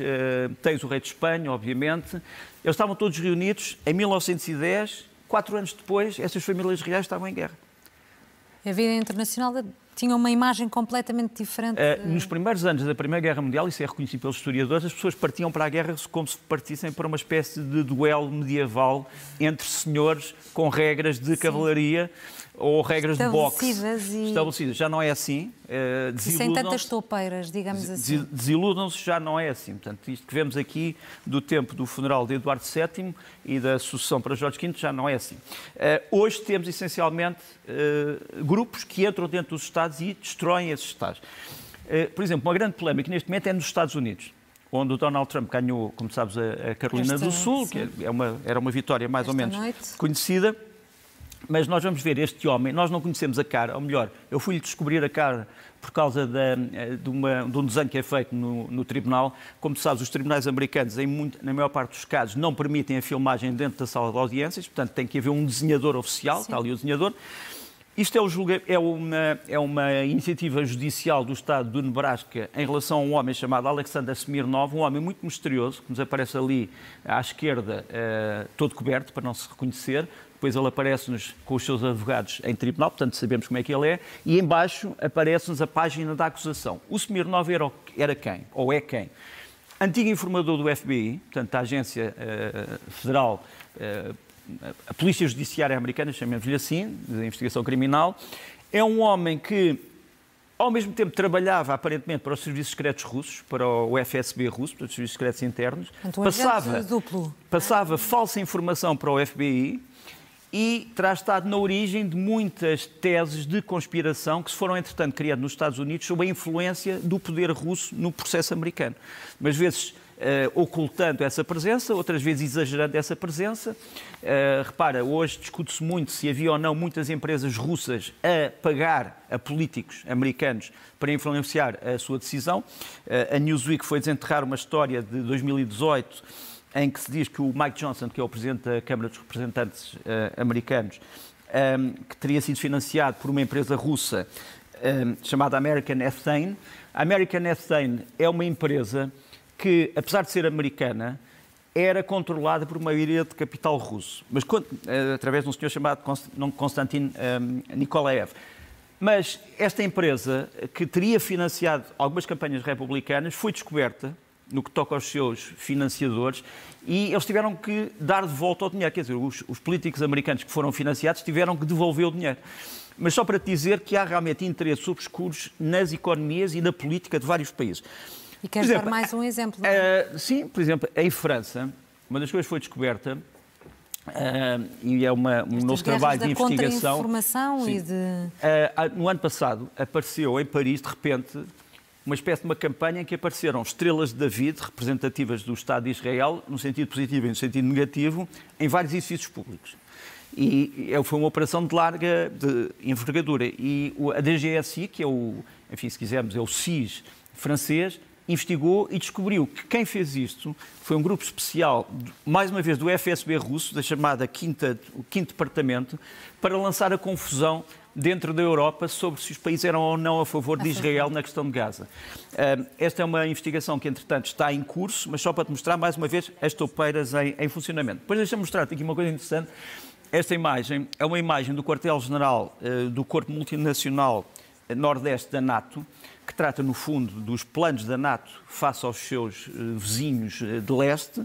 tens o rei de Espanha, obviamente. Eles estavam todos reunidos em 1910 quatro anos depois, essas famílias reais estavam em guerra. A vida internacional tinha uma imagem completamente diferente. Uh, nos primeiros anos da Primeira Guerra Mundial, isso é reconhecido pelos historiadores, as pessoas partiam para a guerra como se partissem para uma espécie de duelo medieval entre senhores com regras de Sim. cavalaria ou regras de boxe e... estabelecidas. Já não é assim. Uh, sem tantas toupeiras, digamos assim. Desiludam-se, já não é assim. Portanto, isto que vemos aqui do tempo do funeral de Eduardo VII e da sucessão para Jorge V já não é assim. Uh, hoje temos essencialmente uh, grupos que entram dentro dos Estados e destroem esses Estados. por exemplo, uma grande polémica neste momento é nos Estados Unidos onde o Donald Trump ganhou, como sabes, a Carolina Esta, do Sul, sim. que é uma, era uma vitória mais Esta ou menos noite. conhecida. Mas nós vamos ver este homem, nós não conhecemos a cara, ou melhor, eu fui-lhe descobrir a cara por causa de, de, uma, de, um desenho que é feito no, no, tribunal. Como tu sabes, os tribunais americanos, em muito, na maior parte dos casos, não permitem a filmagem dentro da sala de audiências, portanto tem que haver um desenhador oficial, Sim. está ali o desenhador. Isto é, julga... é, uma, é, uma, iniciativa judicial do Estado do Nebraska em relação a um homem chamado Alexander Smirnov, um homem muito misterioso, que nos aparece ali à esquerda, uh, todo coberto, para não se reconhecer depois ele aparece-nos com os seus advogados em tribunal, portanto sabemos como é que ele é, e embaixo aparece-nos a página da acusação. O Smirnov era, era quem? Ou é quem? Antigo informador do FBI, portanto da Agência uh, Federal, uh, a Polícia Judiciária Americana, chamemos-lhe assim, de investigação criminal, é um homem que ao mesmo tempo trabalhava aparentemente para os serviços secretos russos, para o FSB russo, para os serviços secretos internos, então, passava, duplo. passava falsa informação para o FBI e terá estado na origem de muitas teses de conspiração que se foram, entretanto, criadas nos Estados Unidos sob a influência do poder russo no processo americano. Mas vezes Uh, ocultando essa presença, outras vezes exagerando essa presença. Uh, repara, hoje discute-se muito se havia ou não muitas empresas russas a pagar a políticos americanos para influenciar a sua decisão. Uh, a Newsweek foi desenterrar uma história de 2018 em que se diz que o Mike Johnson, que é o presidente da Câmara dos Representantes americanos, um, que teria sido financiado por uma empresa russa um, chamada American Ethane. A American Ethane é uma empresa que, apesar de ser americana, era controlada por uma maioria de capital russo, mas eh, através de um senhor chamado Konstantin um, Nikolaev. Mas esta empresa, que teria financiado algumas campanhas republicanas, foi descoberta no que toca aos seus financiadores e eles tiveram que dar de volta o dinheiro. Quer dizer, os, os políticos americanos que foram financiados tiveram que devolver o dinheiro. Mas só para te dizer que há realmente interesses obscuros nas economias e na política de vários países. E queres exemplo, dar mais um exemplo? Uh, sim, por exemplo, em França, uma das coisas que foi descoberta, uh, e é uma, um novo trabalho de investigação. informação e de. Uh, no ano passado, apareceu em Paris, de repente, uma espécie de uma campanha em que apareceram estrelas de David, representativas do Estado de Israel, no sentido positivo e no sentido negativo, em vários edifícios públicos. E foi uma operação de larga de envergadura. E a DGSI, que é o, enfim, se quisermos, é o SIS francês, investigou e descobriu que quem fez isto foi um grupo especial, mais uma vez, do FSB russo, da chamada Quinta, o Quinto Departamento, para lançar a confusão dentro da Europa sobre se os países eram ou não a favor de Israel na questão de Gaza. Esta é uma investigação que, entretanto, está em curso, mas só para te mostrar, mais uma vez, as toupeiras em, em funcionamento. Depois deixa-me mostrar-te aqui uma coisa interessante. Esta imagem é uma imagem do quartel-general eh, do Corpo Multinacional eh, Nordeste da NATO, que trata, no fundo, dos planos da NATO face aos seus eh, vizinhos eh, de leste.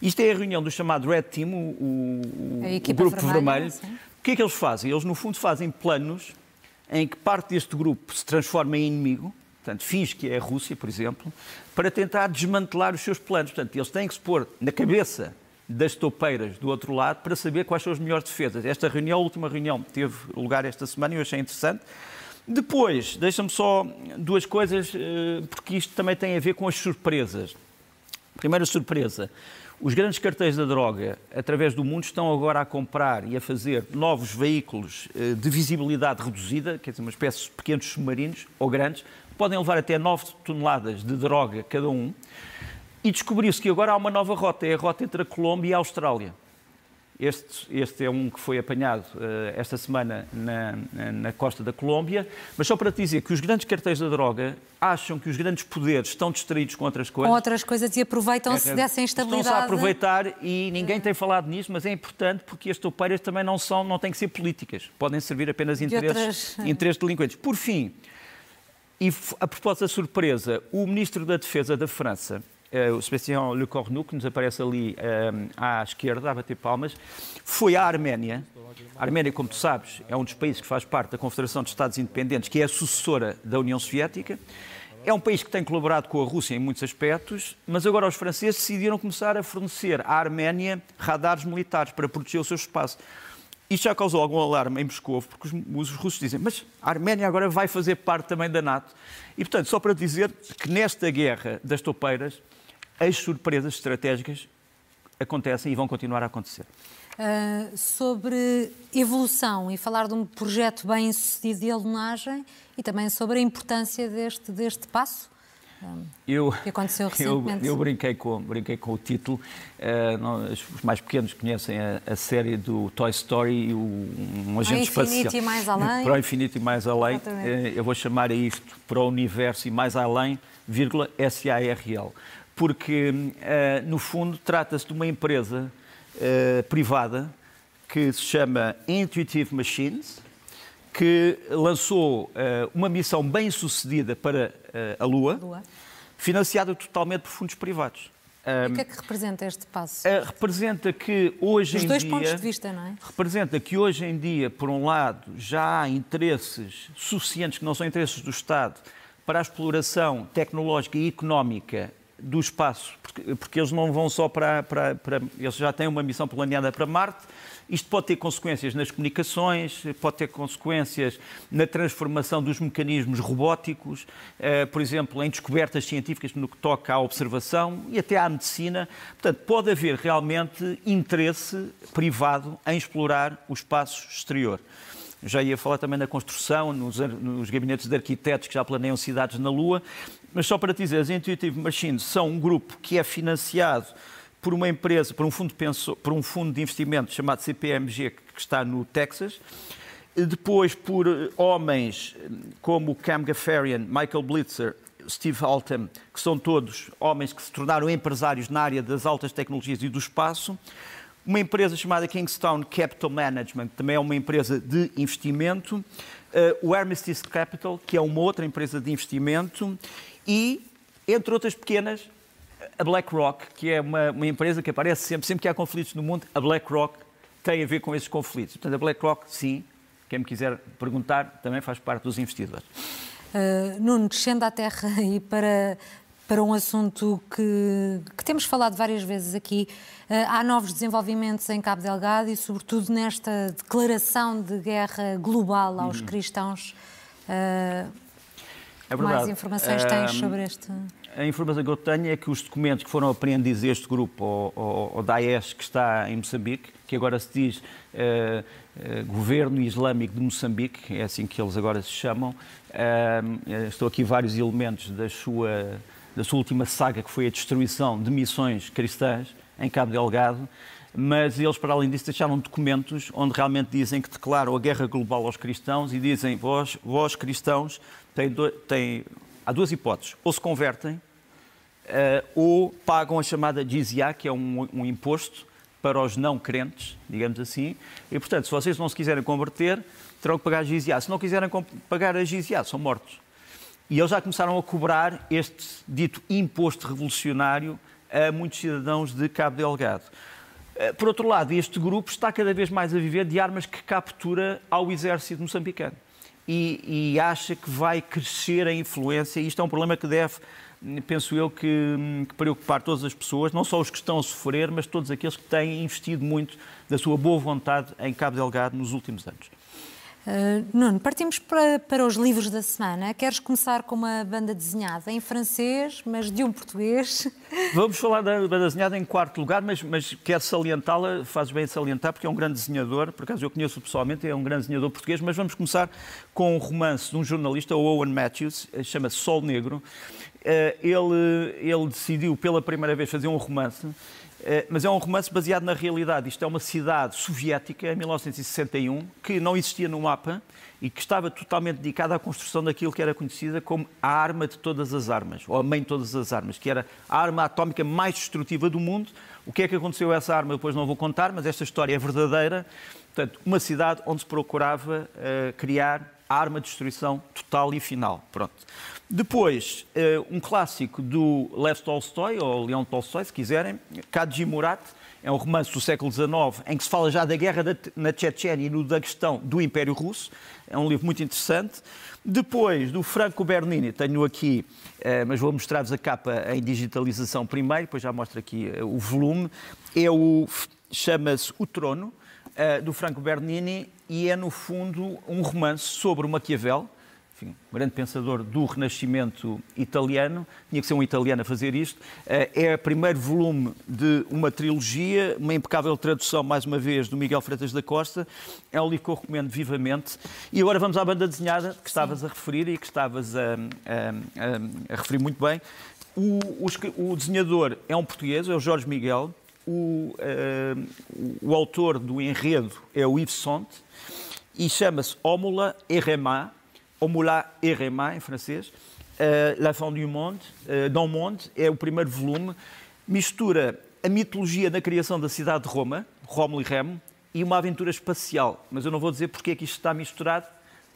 Isto é a reunião do chamado Red Team, o, o, o Grupo Vermelho. Vermelho. O que é que eles fazem? Eles, no fundo, fazem planos em que parte deste grupo se transforma em inimigo, portanto, finge que é a Rússia, por exemplo, para tentar desmantelar os seus planos. Portanto, eles têm que se pôr na cabeça das topeiras do outro lado para saber quais são as melhores defesas. Esta reunião, a última reunião, teve lugar esta semana e eu achei interessante. Depois, deixa-me só duas coisas, eh, porque isto também tem a ver com as surpresas. Primeira surpresa. Os grandes cartéis da droga, através do mundo, estão agora a comprar e a fazer novos veículos eh, de visibilidade reduzida, quer dizer, uma espécie de pequenos submarinos ou grandes, podem levar até 9 toneladas de droga cada um. E descobriu-se que agora há uma nova rota, é a rota entre a Colômbia e a Austrália. Este, este, é um que foi apanhado uh, esta semana na, na, costa da Colômbia, mas só para te dizer que os grandes cartéis da droga acham que os grandes poderes estão distraídos com outras coisas. Com outras coisas e aproveitam-se é, dessa instabilidade. Estão-se a aproveitar e ninguém tem falado nisso, mas é importante porque as toupeiras também não, são, não têm que ser políticas, podem servir apenas interesses, outras... interesses delinquentes. Por fim, e a propósito da surpresa, o Ministro da Defesa da França o Sebastião Le Cornu, que nos aparece ali um, à esquerda, a bater palmas, foi à Arménia. A Arménia, como tu sabes, é um dos países que faz parte da Confederação de Estados Independentes, que é a sucessora da União Soviética. É um país que tem colaborado com a Rússia em muitos aspectos, mas agora os franceses decidiram começar a fornecer à Arménia radares militares para proteger o seu espaço. Isto já causou algum alarme em Moscou, porque os, os, russos dizem, mas a Arménia agora vai fazer parte também da NATO. E, portanto, só para dizer que nesta guerra das toupeiras, as surpresas estratégicas acontecem e vão continuar a acontecer. Uh, sobre evolução e falar de um projeto bem sucedido de alunagem e também sobre a importância deste, deste passo. Ah, eu, que aconteceu [LAUGHS] recentemente. Eu, eu, brinquei, com, brinquei com o título. Uh, os mais pequenos conhecem a, a, série do Toy Story, o, um agente espacial. Para o infinito e mais além. Para o infinito e mais além. Uh, eu vou chamar a isto para o universo e mais além, vírgula, S-A-R-L porque, uh, no fundo, trata-se de uma empresa uh, privada que se chama Intuitive Machines, que lançou uh, uma missão bem sucedida para a Lua, Lua, financiada totalmente por fundos privados. Um, o que é que representa este passo? representa que hoje Os em dois dia. pontos de vista, não é? Representa que hoje em dia, por um lado, já há interesses suficientes, que não são interesses do Estado, para a exploração tecnológica e económica do espaço, porque, porque eles não vão só para, para, para, Eles já têm uma missão planeada para Marte. Isto pode ter consequências nas comunicações, pode ter consequências na transformação dos mecanismos robóticos, eh, por exemplo, em descobertas científicas no que toca à observação e até à medicina. Portanto, pode haver realmente interesse privado em explorar o espaço exterior. Já ia falar também da construção, nos, nos gabinetes de arquitetos que já planeiam cidades na Lua. Mas só para te dizer, as Intuitive Machines são um grupo que é financiado por uma empresa, por um fundo de, penso, por um fundo de investimento chamado CPMG, que está no Texas. Depois por homens como Cam Gaffarian, Michael Blitzer, Steve Altem, que são todos homens que se tornaram empresários na área das altas tecnologias e do espaço. Uma empresa chamada Kingstone Capital Management, também é uma empresa de investimento. Uh, o Armistice Capital, que é uma outra empresa de investimento e, entre outras pequenas, a BlackRock, que é uma, uma, empresa que aparece sempre, sempre que há conflitos no mundo, a BlackRock tem a ver com esses conflitos. Portanto, a BlackRock, sim, quem me quiser perguntar, também faz parte dos investidores. Uh, Nuno, descendo à terra [LAUGHS] e para, para um assunto que, que temos falado várias vezes aqui, uh, há novos desenvolvimentos em Cabo Delgado e, sobretudo, nesta declaração de guerra global aos uhum. cristãos. Uh, é Mais informações tens sobre este? A informação que eu tenho é que os documentos que foram apreendidos este grupo, o, Daesh, que está em Moçambique, que agora se diz uh, uh, Governo Islâmico de Moçambique, é assim que eles agora se chamam. Uh, estou aqui vários elementos da sua, da sua última saga, que foi a destruição de missões cristãs em Cabo Delgado mas eles, para além disso, deixaram documentos onde realmente dizem que declaram a guerra global aos cristãos e dizem: vós, vós cristãos, têm, do, têm, há duas hipóteses. Ou se convertem, uh, ou pagam a chamada jizya, que é um, um imposto para os não crentes, digamos assim. E, portanto, se vocês não se quiserem converter, terão que pagar a jizya. Se não quiserem pagar a jizya, são mortos. E eles já começaram a cobrar este dito imposto revolucionário a muitos cidadãos de Cabo Delgado. Eh, por outro lado, este grupo está cada vez mais a viver de armas que captura ao exército moçambicano. E, e acha que vai crescer a influência, isto é um problema que deve, penso eu, que, que preocupar todas as pessoas, não só os que estão a sofrer, mas todos aqueles que têm investido muito da sua boa vontade em Cabo Delgado nos últimos anos. Uh, Nuno, partimos para, para os livros da semana. Queres começar com uma banda desenhada em francês, mas de um português? [LAUGHS] Vamos falar da banda desenhada em quarto lugar, mas, mas quero salientá-la, fazes bem salientar, porque é um grande desenhador, por acaso eu conheço pessoalmente, é um grande desenhador português, mas vamos começar com um romance de um jornalista, Owen Matthews, eh, chama-se Sol Negro. Uh, ele, ele decidiu pela primeira vez fazer um romance mas é um romance baseado na realidade. Isto é uma cidade soviética, em 1961, que não existia no mapa e que estava totalmente dedicada à construção daquilo que era conhecida como a arma de todas as armas, ou a mãe de todas as armas, que era a arma atómica mais destrutiva do mundo. O que é que aconteceu a essa arma, depois não vou contar, mas esta história é verdadeira. Portanto, uma cidade onde se procurava uh, criar a arma de destruição total e final. Pronto. Depois, eh, um clássico do Lev Tolstói, ou Leon Tolstói, se quiserem, Kadji Murat, é um romance do século XIX em que se fala já da guerra na Chechênia e no questão do Império Russo. É um livro muito interessante. Depois, do Franco Bernini, tenho aqui, eh, mas vou mostrar-vos a capa em digitalização primeiro, depois já mostro aqui eh, o volume. É o, chama-se O Trono, do Franco Bernini, e é, no fundo, um romance sobre o Maquiavel, enfim, um grande pensador do Renascimento italiano, tinha que ser um italiano a fazer isto. Eh, é o primeiro volume de uma trilogia, uma impecável tradução, mais uma vez, do Miguel Freitas da Costa. É um livro que eu recomendo vivamente. E agora vamos à banda desenhada que estavas Sim. a referir e que estavas a, a, a, a referir muito bem. O, o, o, desenhador é um português, é o Jorge Miguel. O, uh, o autor do enredo é o Yves Sonte e chama-se Ómula Erema au Moulin Erema, em francês, uh, La Fin du Monde, uh, dans Monde, é o primeiro volume, mistura a mitologia da criação da cidade de Roma, Rómulo e Remo, e uma aventura espacial. Mas eu não vou dizer porque é que isto está misturado,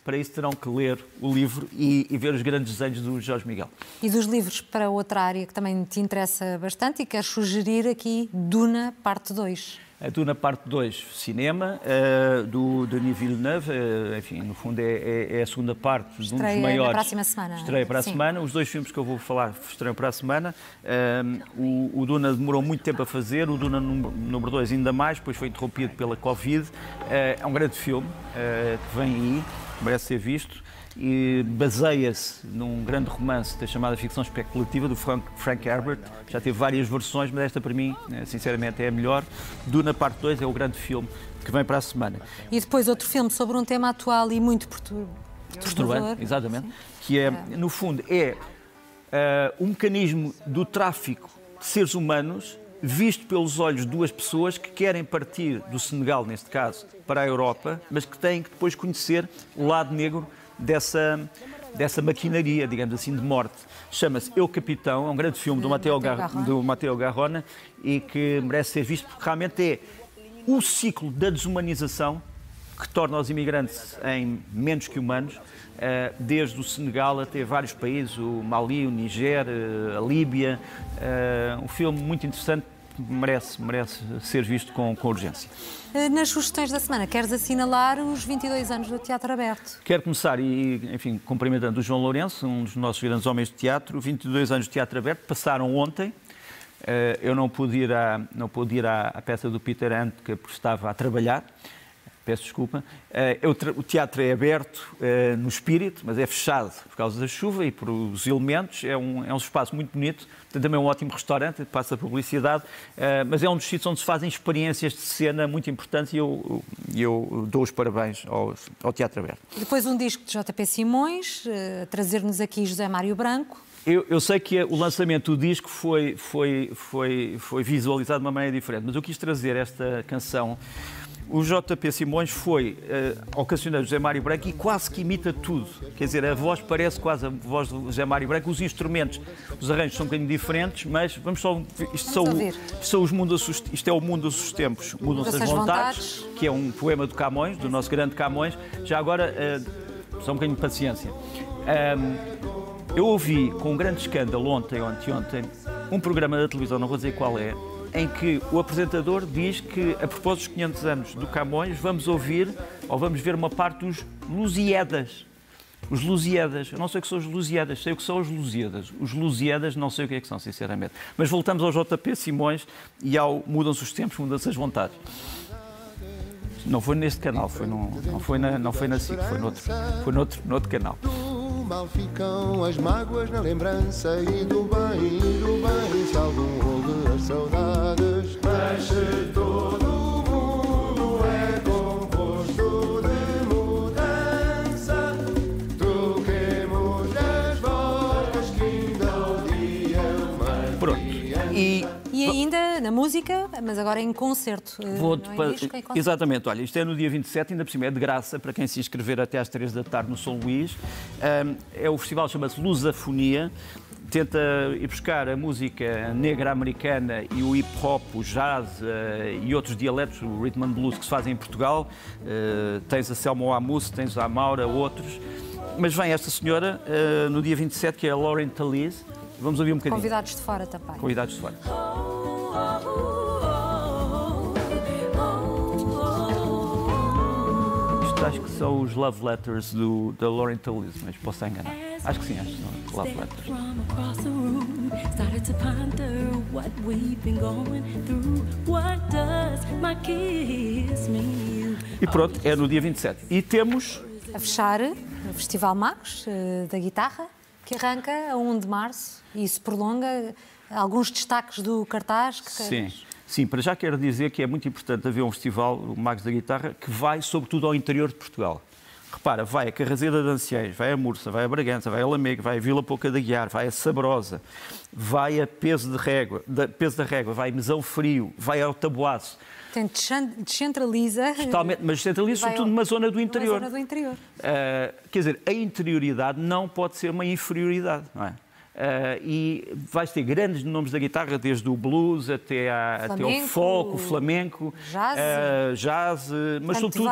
para isso terão que ler o livro e, e, ver os grandes desenhos do Jorge Miguel. E dos livros para outra área que também te interessa bastante e queres sugerir aqui Duna, parte 2. A Duna Parte 2, cinema, uh, do Denis Villeneuve, uh, enfim, no fundo é, é, é, a segunda parte de um dos maiores. para a próxima semana. Estreia para a Sim. semana. Os dois filmes que eu vou falar estreiam para a semana. Uh, o, o, Duna demorou muito tempo a fazer, o Duna número 2 ainda mais, depois foi interrompido pela Covid. é um grande filme que vem aí, merece ser visto e baseia-se num grande romance da chamada ficção especulativa do Frank, Frank Herbert. Já teve várias versões, mas esta para mim, né, sinceramente, é a melhor. Duna Parte 2 é o grande filme que vem para a semana. E depois outro filme sobre um tema atual e muito perturbador. Exatamente. Sim. Que é, no fundo, é uh, um mecanismo do tráfico de seres humanos visto pelos olhos de duas pessoas que querem partir do Senegal, neste caso, para a Europa, mas que têm que depois conhecer o lado negro dessa, dessa maquinaria, digamos assim, de morte. Chama-se Eu Capitão, é um grande filme do Matteo, Gar do Matteo Garrona e que merece ser visto porque realmente é o ciclo da desumanização que torna os imigrantes em menos que humanos, eh, desde o Senegal até vários países, o Mali, o Niger, eh, a Líbia. Eh, um filme muito interessante merece, merece ser visto com, com urgência. Eh, nas sugestões da semana, queres assinalar os 22 anos do Teatro Aberto? Quero começar, e, enfim, cumprimentando o João Lourenço, um dos nossos grandes homens de teatro. 22 anos de Teatro Aberto passaram ontem. Eh, eu não pude ir à, não pude ir à, à peça do Peter Handke porque estava a trabalhar peço desculpa. Eh, o teatro é aberto eh, no espírito, mas é fechado por causa da chuva e por os elementos. É um, é um espaço muito bonito, tem também um ótimo restaurante, passa publicidade, eh, mas é um dos sítios onde se fazem experiências de cena muito importantes e eu, eu dou os parabéns ao, ao Teatro Aberto. Depois um disco de JP Simões, trazer-nos aqui José Mário Branco. Eu, eu, sei que o lançamento do disco foi, foi, foi, foi visualizado de uma maneira diferente, mas eu quis trazer esta canção o JP Simões foi uh, ao cancioneiro José Mário Branco e quase que imita tudo. Quer dizer, a voz parece quase a voz do José Mário Branco, os instrumentos, os arranjos são um bocadinho diferentes, mas vamos só. Isto, são, isto, são os mundos, isto é o mundo dos tempos. Mudam-se as vontades, vontades, que é um poema do Camões, do nosso grande Camões. Já agora, uh, só um bocadinho de paciência. Um, eu ouvi com um grande escândalo ontem, ontem, ontem, um programa da televisão, não vou dizer qual é, em que o apresentador diz que, a propósito dos 500 anos do Camões, vamos ouvir ou vamos ver uma parte dos Lusíadas. Os Lusíadas, eu não sei o que são os Lusíadas, sei o que são os Lusíadas. Os Lusíadas não sei o que é que são, sinceramente. Mas voltamos ao JP Simões e ao Mudam-se os tempos, mudam-se as vontades. Não foi neste canal, foi no, não, foi na, não foi na foi noutro, foi noutro, noutro canal mal ficam as mágoas na lembrança e do bem, e do bem, se algum as saudades, mexe todo ainda na música, mas agora em concerto. Eh, Vou é disco, em concerto. Exatamente, olha, isto é no dia 27, ainda por cima é de graça para quem se inscrever até às 3 da tarde no São Luís. É o festival chama-se Lusafonia tenta ir buscar a música negra americana e o hip hop, o jazz uh, e outros dialetos, o rhythm and blues que se fazem em Portugal. Uh, tens a Selma Amus, tens a Maura, outros. Mas vem esta senhora no dia 27, que é a Lauren Talise. Vamos ouvir um bocadinho. Convidados de fora também. Convidados de fora. Isto acho que são os love letters do, da Lauren Tallis, mas posso estar enganado. Acho que sim, acho que são love letters. E pronto, é no dia 27. E temos. A fechar o Festival Magos eh, da Guitarra, que arranca a 1 de março e se prolonga. Alguns destaques do cartaz que Sim. Sim, para já quero dizer que é muito importante haver um festival, o Magos da Guitarra, que vai sobretudo ao interior de Portugal. Repara, vai a Carrazeda de Anciães, vai a Mursa, vai a Bragança, vai a Lamego, vai a Vila Pouca da Guiar, vai a Sabrosa, vai a Peso, de Régua, da, Peso da Régua, vai a Mesão Frio, vai ao Tabuaço. Portanto, descentraliza. Totalmente, mas descentraliza sobretudo numa zona do interior. zona do interior. Uh, quer dizer, a interioridade não pode ser uma inferioridade, não é? Uh, e vais ter grandes nomes da guitarra, desde o blues até, a, flamenco, até o folk, o flamenco, jazz, uh, jazz mas, são tudo,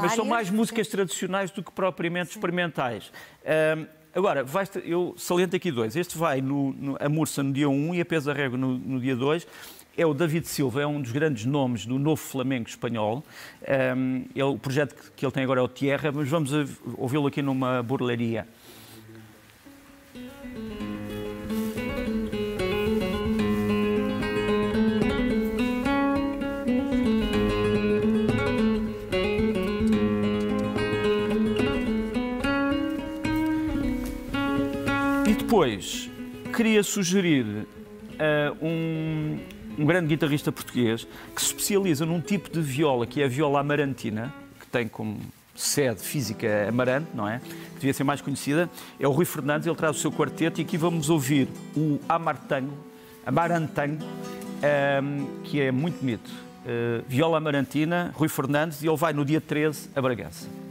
mas são mais músicas tradicionais do que propriamente sim. experimentais. Uh, agora, vais ter, eu saliento aqui dois. Este vai no, no, a Mursa no dia 1 e a Pesa Régua no, no dia 2 é o David Silva, é um dos grandes nomes do novo Flamengo espanhol. Um, ele, o projeto que, que ele tem agora é o Tierra, mas vamos ouvi-lo aqui numa burlaria. Depois queria sugerir uh, um, um grande guitarrista português que se especializa num tipo de viola que é a viola amarantina, que tem como sede física Amarante, não é? Que devia ser mais conhecida. É o Rui Fernandes, ele traz o seu quarteto e aqui vamos ouvir o Amartango, Amarantango, um, que é muito bonito. Uh, viola Amarantina, Rui Fernandes, e ele vai no dia 13 a Bragança.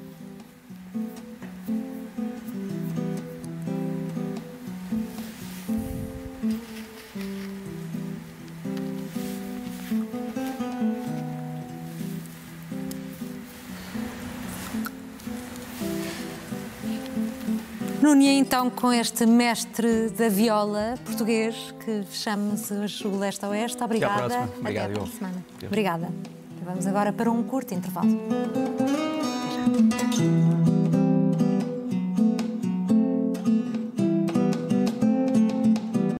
E então com este mestre da viola português que fechamos hoje o Leste a Oeste. Obrigada. Até à próxima. Obrigado, Até à próxima. Obrigada. Vamos agora para um curto intervalo.